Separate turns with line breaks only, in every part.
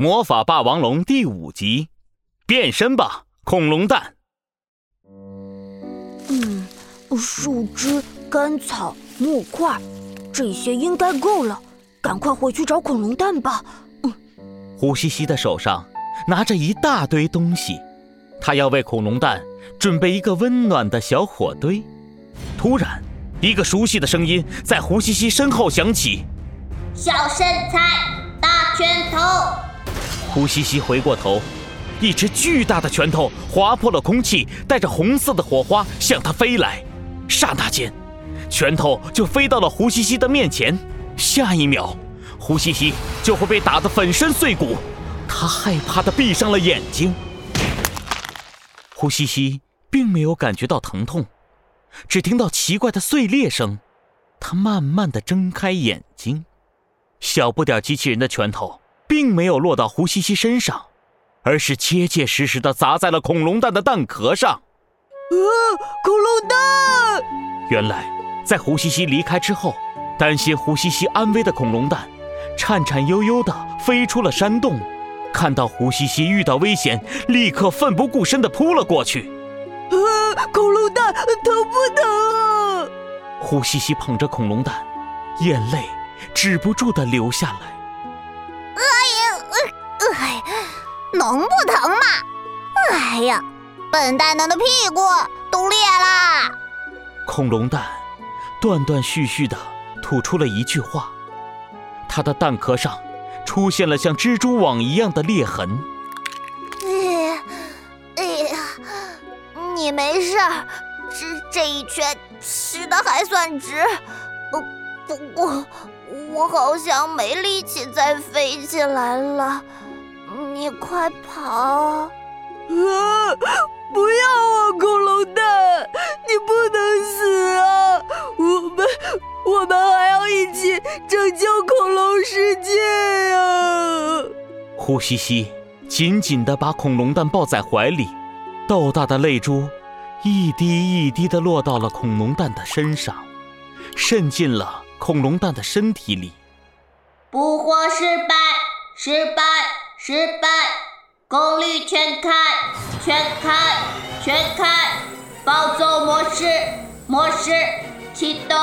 魔法霸王龙第五集，变身吧，恐龙蛋！
嗯，树枝、干草、木块，这些应该够了。赶快回去找恐龙蛋吧。
嗯，胡西西的手上拿着一大堆东西，他要为恐龙蛋准备一个温暖的小火堆。突然，一个熟悉的声音在胡西西身后响起：“
小身材，大拳头。”
胡西西回过头，一只巨大的拳头划破了空气，带着红色的火花向他飞来。刹那间，拳头就飞到了胡西西的面前。下一秒，胡西西就会被打得粉身碎骨。他害怕的闭上了眼睛。胡西西并没有感觉到疼痛，只听到奇怪的碎裂声。他慢慢的睁开眼睛，小不点机器人的拳头并没有落到胡西西身上，而是结结实实的砸在了恐龙蛋的蛋壳上。
啊，恐龙蛋！
原来，在胡西西离开之后。担心胡西西安危的恐龙蛋，颤颤悠悠的飞出了山洞，看到胡西西遇到危险，立刻奋不顾身的扑了过去。
啊，恐龙蛋疼不疼啊？
胡西西捧着恐龙蛋，眼泪止不住的流下来。
能不疼吗？哎呀，笨蛋蛋的屁股都裂啦。
恐龙蛋断断续续的。吐出了一句话，它的蛋壳上出现了像蜘蛛网一样的裂痕。
哎，哎呀，你没事儿，这这一圈吃的还算值。不不过，我好像没力气再飞起来了。你快跑！啊！
不要啊，恐龙蛋，你不能死啊！我们。我们还要一起拯救恐龙世界啊！
呼吸吸紧紧地把恐龙蛋抱在怀里，豆大的泪珠一滴一滴地落到了恐龙蛋的身上，渗进了恐龙蛋的身体里。
捕获失败，失败，失败！功率全开，全开，全开！暴走模式，模式启动。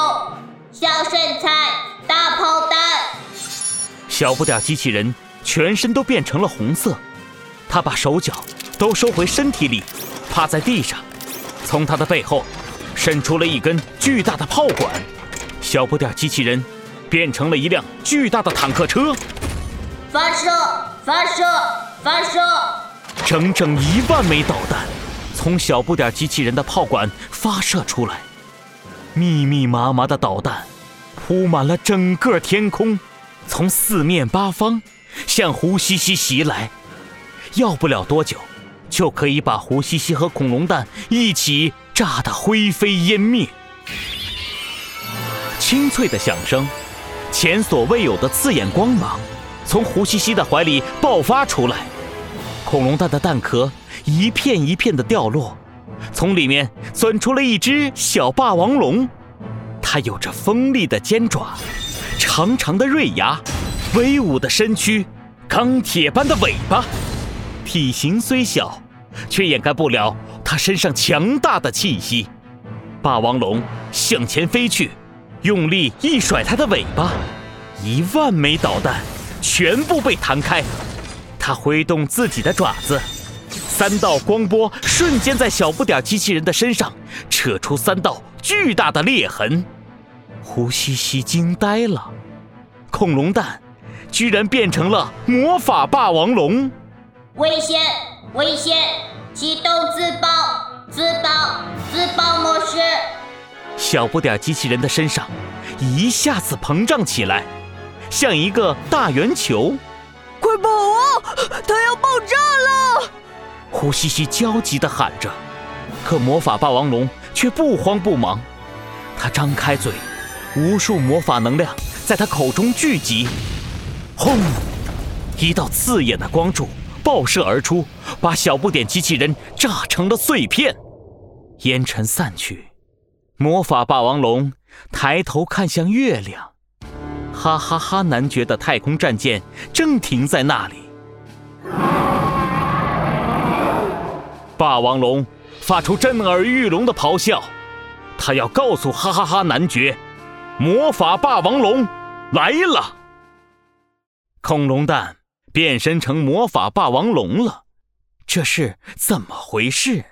小身材，大炮弹。
小不点机器人全身都变成了红色，他把手脚都收回身体里，趴在地上。从他的背后伸出了一根巨大的炮管，小不点机器人变成了一辆巨大的坦克车。
发射！发射！发射！
整整一万枚导弹从小不点机器人的炮管发射出来。密密麻麻的导弹铺满了整个天空，从四面八方向胡西西袭来。要不了多久，就可以把胡西西和恐龙蛋一起炸得灰飞烟灭。清脆的响声，前所未有的刺眼光芒，从胡西西的怀里爆发出来。恐龙蛋的蛋壳一片一片的掉落。从里面钻出了一只小霸王龙，它有着锋利的尖爪、长长的锐牙、威武的身躯、钢铁般的尾巴。体型虽小，却掩盖不了它身上强大的气息。霸王龙向前飞去，用力一甩它的尾巴，一万枚导弹全部被弹开。他挥动自己的爪子。三道光波瞬间在小不点机器人的身上扯出三道巨大的裂痕，胡西西惊呆了，恐龙蛋居然变成了魔法霸王龙！
危险！危险！启动自爆！自爆！自爆模式！
小不点机器人的身上一下子膨胀起来，像一个大圆球。
快跑啊！它要爆炸了！
胡西西焦急地喊着，可魔法霸王龙却不慌不忙。他张开嘴，无数魔法能量在他口中聚集。轰！一道刺眼的光柱爆射而出，把小不点机器人炸成了碎片。烟尘散去，魔法霸王龙抬头看向月亮。哈哈哈！男爵的太空战舰正停在那里。霸王龙发出震耳欲聋的咆哮，他要告诉哈哈哈男爵，魔法霸王龙来了。恐龙蛋变身成魔法霸王龙了，这是怎么回事？